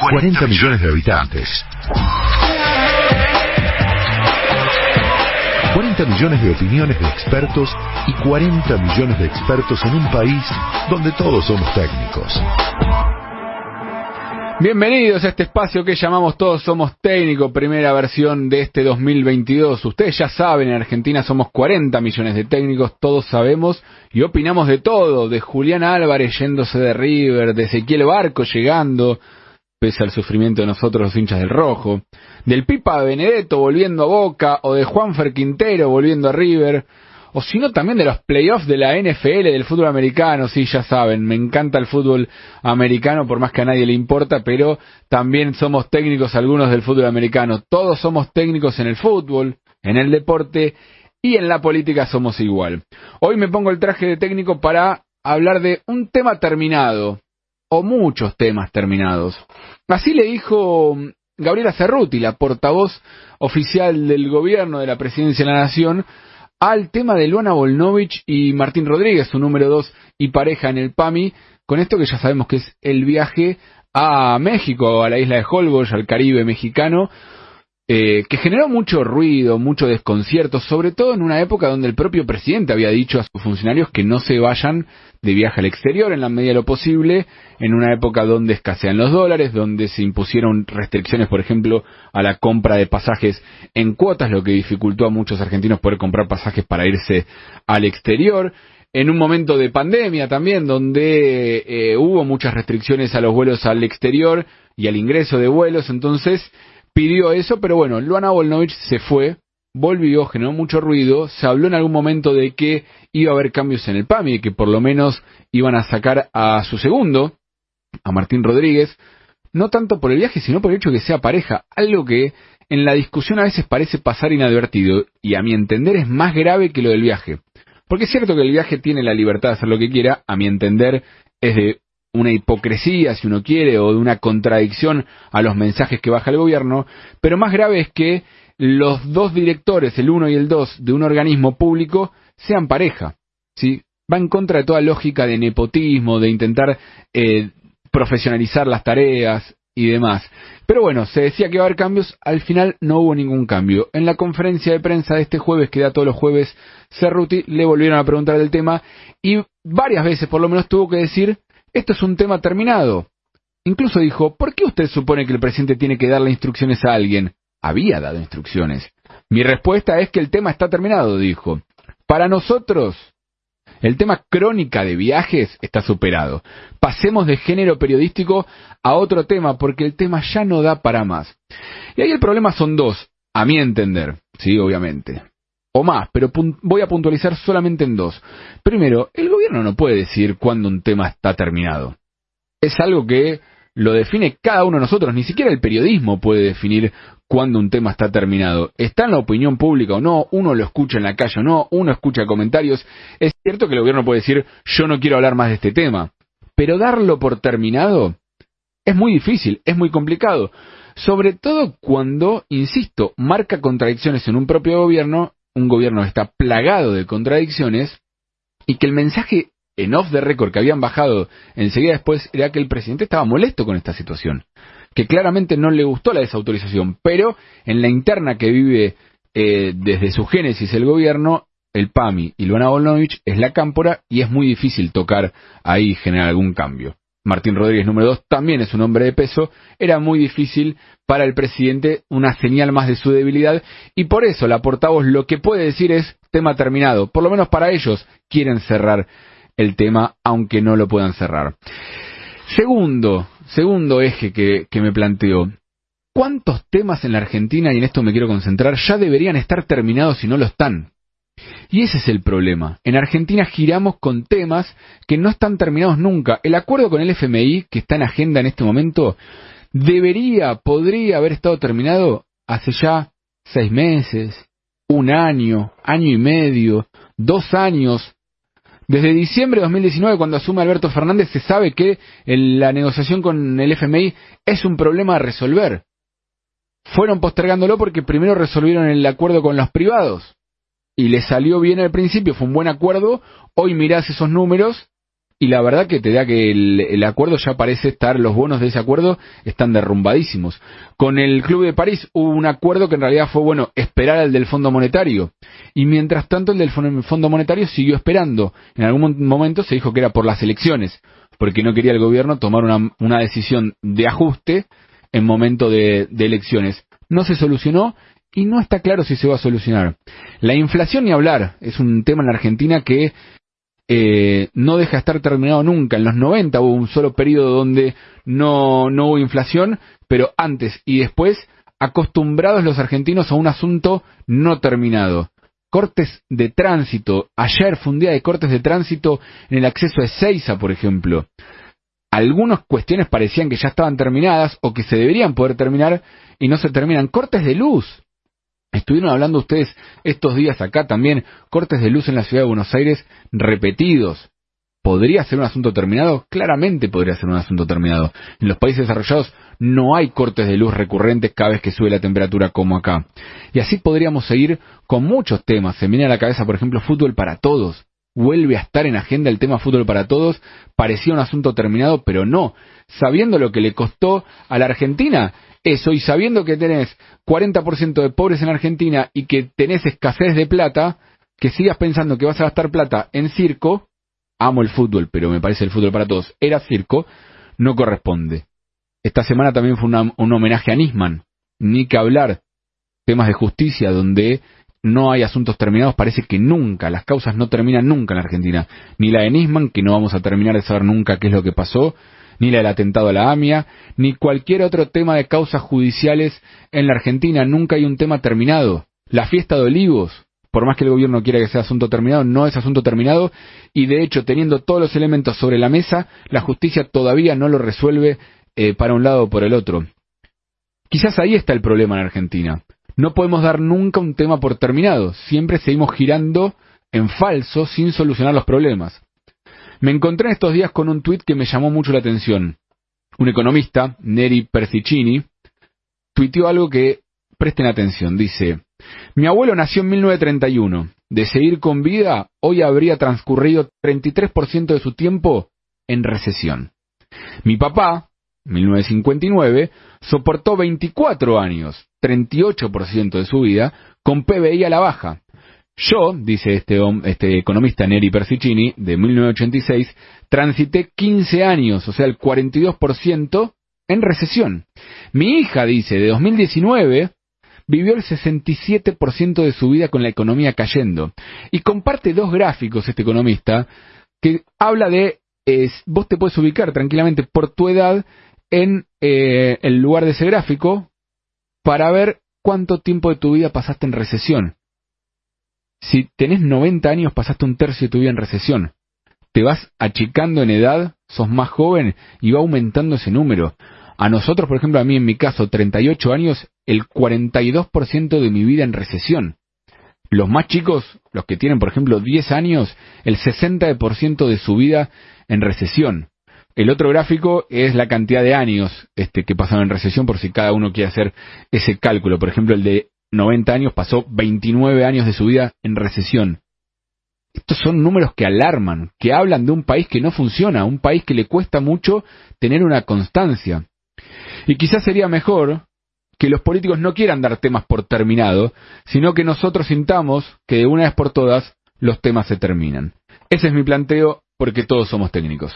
40 millones de habitantes. 40 millones de opiniones de expertos y 40 millones de expertos en un país donde todos somos técnicos. Bienvenidos a este espacio que llamamos Todos Somos Técnicos, primera versión de este 2022. Ustedes ya saben, en Argentina somos 40 millones de técnicos, todos sabemos y opinamos de todo, de Julián Álvarez yéndose de River, de Ezequiel Barco llegando, pese al sufrimiento de nosotros los hinchas del rojo, del Pipa Benedetto volviendo a Boca o de Juanfer Quintero volviendo a River o sino también de los playoffs de la NFL, del fútbol americano, sí, ya saben, me encanta el fútbol americano por más que a nadie le importa, pero también somos técnicos algunos del fútbol americano, todos somos técnicos en el fútbol, en el deporte y en la política somos igual. Hoy me pongo el traje de técnico para hablar de un tema terminado, o muchos temas terminados. Así le dijo Gabriela Cerruti, la portavoz oficial del gobierno de la presidencia de la Nación, al tema de Luana Volnovich y Martín Rodríguez, su número dos y pareja en el PAMI, con esto que ya sabemos que es el viaje a México, a la isla de Holbox, al Caribe mexicano, eh, que generó mucho ruido, mucho desconcierto, sobre todo en una época donde el propio presidente había dicho a sus funcionarios que no se vayan de viaje al exterior en la medida de lo posible, en una época donde escasean los dólares, donde se impusieron restricciones, por ejemplo, a la compra de pasajes en cuotas, lo que dificultó a muchos argentinos poder comprar pasajes para irse al exterior, en un momento de pandemia también, donde eh, hubo muchas restricciones a los vuelos al exterior y al ingreso de vuelos, entonces pidió eso, pero bueno, Luana Volnovich se fue, volvió, generó mucho ruido, se habló en algún momento de que iba a haber cambios en el PAMI, que por lo menos iban a sacar a su segundo, a Martín Rodríguez, no tanto por el viaje, sino por el hecho de que sea pareja, algo que en la discusión a veces parece pasar inadvertido, y a mi entender es más grave que lo del viaje. Porque es cierto que el viaje tiene la libertad de hacer lo que quiera, a mi entender es de una hipocresía, si uno quiere, o de una contradicción a los mensajes que baja el gobierno, pero más grave es que los dos directores, el uno y el dos, de un organismo público sean pareja. ¿sí? Va en contra de toda lógica de nepotismo, de intentar eh, profesionalizar las tareas y demás. Pero bueno, se decía que iba a haber cambios, al final no hubo ningún cambio. En la conferencia de prensa de este jueves, que da todos los jueves Cerruti, le volvieron a preguntar del tema y varias veces por lo menos tuvo que decir esto es un tema terminado. Incluso dijo, ¿por qué usted supone que el presidente tiene que darle instrucciones a alguien? Había dado instrucciones. Mi respuesta es que el tema está terminado, dijo. Para nosotros, el tema crónica de viajes está superado. Pasemos de género periodístico a otro tema porque el tema ya no da para más. Y ahí el problema son dos, a mi entender, sí, obviamente o más, pero voy a puntualizar solamente en dos. Primero, el gobierno no puede decir cuándo un tema está terminado. Es algo que lo define cada uno de nosotros, ni siquiera el periodismo puede definir cuándo un tema está terminado. Está en la opinión pública o no, uno lo escucha en la calle o no, uno escucha comentarios. Es cierto que el gobierno puede decir yo no quiero hablar más de este tema, pero darlo por terminado es muy difícil, es muy complicado. Sobre todo cuando, insisto, marca contradicciones en un propio gobierno un gobierno que está plagado de contradicciones y que el mensaje en off the record que habían bajado enseguida después era que el presidente estaba molesto con esta situación, que claramente no le gustó la desautorización, pero en la interna que vive eh, desde su génesis el gobierno, el PAMI y Luana Volnovich es la cámpora y es muy difícil tocar ahí generar algún cambio. Martín Rodríguez número dos también es un hombre de peso, era muy difícil para el presidente una señal más de su debilidad y por eso la portavoz lo que puede decir es tema terminado, por lo menos para ellos quieren cerrar el tema aunque no lo puedan cerrar. Segundo, segundo eje que, que me planteo, ¿cuántos temas en la Argentina, y en esto me quiero concentrar, ya deberían estar terminados y no lo están? Y ese es el problema. En Argentina giramos con temas que no están terminados nunca. El acuerdo con el FMI, que está en agenda en este momento, debería, podría haber estado terminado hace ya seis meses, un año, año y medio, dos años. Desde diciembre de 2019, cuando asume Alberto Fernández, se sabe que la negociación con el FMI es un problema a resolver. Fueron postergándolo porque primero resolvieron el acuerdo con los privados y le salió bien al principio, fue un buen acuerdo, hoy mirás esos números y la verdad que te da que el, acuerdo ya parece estar, los bonos de ese acuerdo están derrumbadísimos. Con el Club de París hubo un acuerdo que en realidad fue, bueno, esperar al del Fondo Monetario. Y mientras tanto el del Fondo Monetario siguió esperando. En algún momento se dijo que era por las elecciones, porque no quería el gobierno tomar una, una decisión de ajuste en momento de, de elecciones. No se solucionó y no está claro si se va a solucionar. La inflación ni hablar, es un tema en la Argentina que eh, no deja de estar terminado nunca. En los 90 hubo un solo periodo donde no, no hubo inflación, pero antes y después acostumbrados los argentinos a un asunto no terminado. Cortes de tránsito. Ayer fue un día de cortes de tránsito en el acceso a Ezeiza, por ejemplo. Algunas cuestiones parecían que ya estaban terminadas o que se deberían poder terminar y no se terminan. Cortes de luz. Estuvieron hablando ustedes estos días acá también, cortes de luz en la ciudad de Buenos Aires repetidos. ¿Podría ser un asunto terminado? Claramente podría ser un asunto terminado. En los países desarrollados no hay cortes de luz recurrentes cada vez que sube la temperatura como acá. Y así podríamos seguir con muchos temas. Se viene a la cabeza, por ejemplo, fútbol para todos. Vuelve a estar en agenda el tema fútbol para todos. Parecía un asunto terminado, pero no. Sabiendo lo que le costó a la Argentina eso y sabiendo que tenés 40% de pobres en Argentina y que tenés escasez de plata, que sigas pensando que vas a gastar plata en circo, amo el fútbol, pero me parece el fútbol para todos, era circo, no corresponde. Esta semana también fue un homenaje a Nisman, ni que hablar, temas de justicia donde no hay asuntos terminados, parece que nunca, las causas no terminan nunca en la Argentina, ni la de Nisman, que no vamos a terminar de saber nunca qué es lo que pasó, ni la del atentado a la AMIA, ni cualquier otro tema de causas judiciales en la Argentina. Nunca hay un tema terminado. La fiesta de olivos, por más que el gobierno quiera que sea asunto terminado, no es asunto terminado y de hecho teniendo todos los elementos sobre la mesa, la justicia todavía no lo resuelve eh, para un lado o por el otro. Quizás ahí está el problema en Argentina. No podemos dar nunca un tema por terminado, siempre seguimos girando en falso sin solucionar los problemas. Me encontré en estos días con un tuit que me llamó mucho la atención. Un economista, Neri Persicini, tuiteó algo que presten atención. Dice, mi abuelo nació en 1931. De seguir con vida, hoy habría transcurrido 33% de su tiempo en recesión. Mi papá, 1959, soportó 24 años, 38% de su vida, con PBI a la baja. Yo, dice este, este economista Neri Persicini, de 1986, transité 15 años, o sea, el 42% en recesión. Mi hija, dice, de 2019, vivió el 67% de su vida con la economía cayendo. Y comparte dos gráficos este economista que habla de, vos te puedes ubicar tranquilamente por tu edad en eh, el lugar de ese gráfico para ver cuánto tiempo de tu vida pasaste en recesión. Si tenés 90 años, pasaste un tercio de tu vida en recesión. Te vas achicando en edad, sos más joven y va aumentando ese número. A nosotros, por ejemplo, a mí en mi caso, 38 años, el 42% de mi vida en recesión. Los más chicos, los que tienen, por ejemplo, 10 años, el 60% de su vida en recesión. El otro gráfico es la cantidad de años este, que pasaron en recesión, por si cada uno quiere hacer ese cálculo. Por ejemplo, el de 90 años, pasó 29 años de su vida en recesión. Estos son números que alarman, que hablan de un país que no funciona, un país que le cuesta mucho tener una constancia. Y quizás sería mejor que los políticos no quieran dar temas por terminado, sino que nosotros sintamos que de una vez por todas los temas se terminan. Ese es mi planteo porque todos somos técnicos.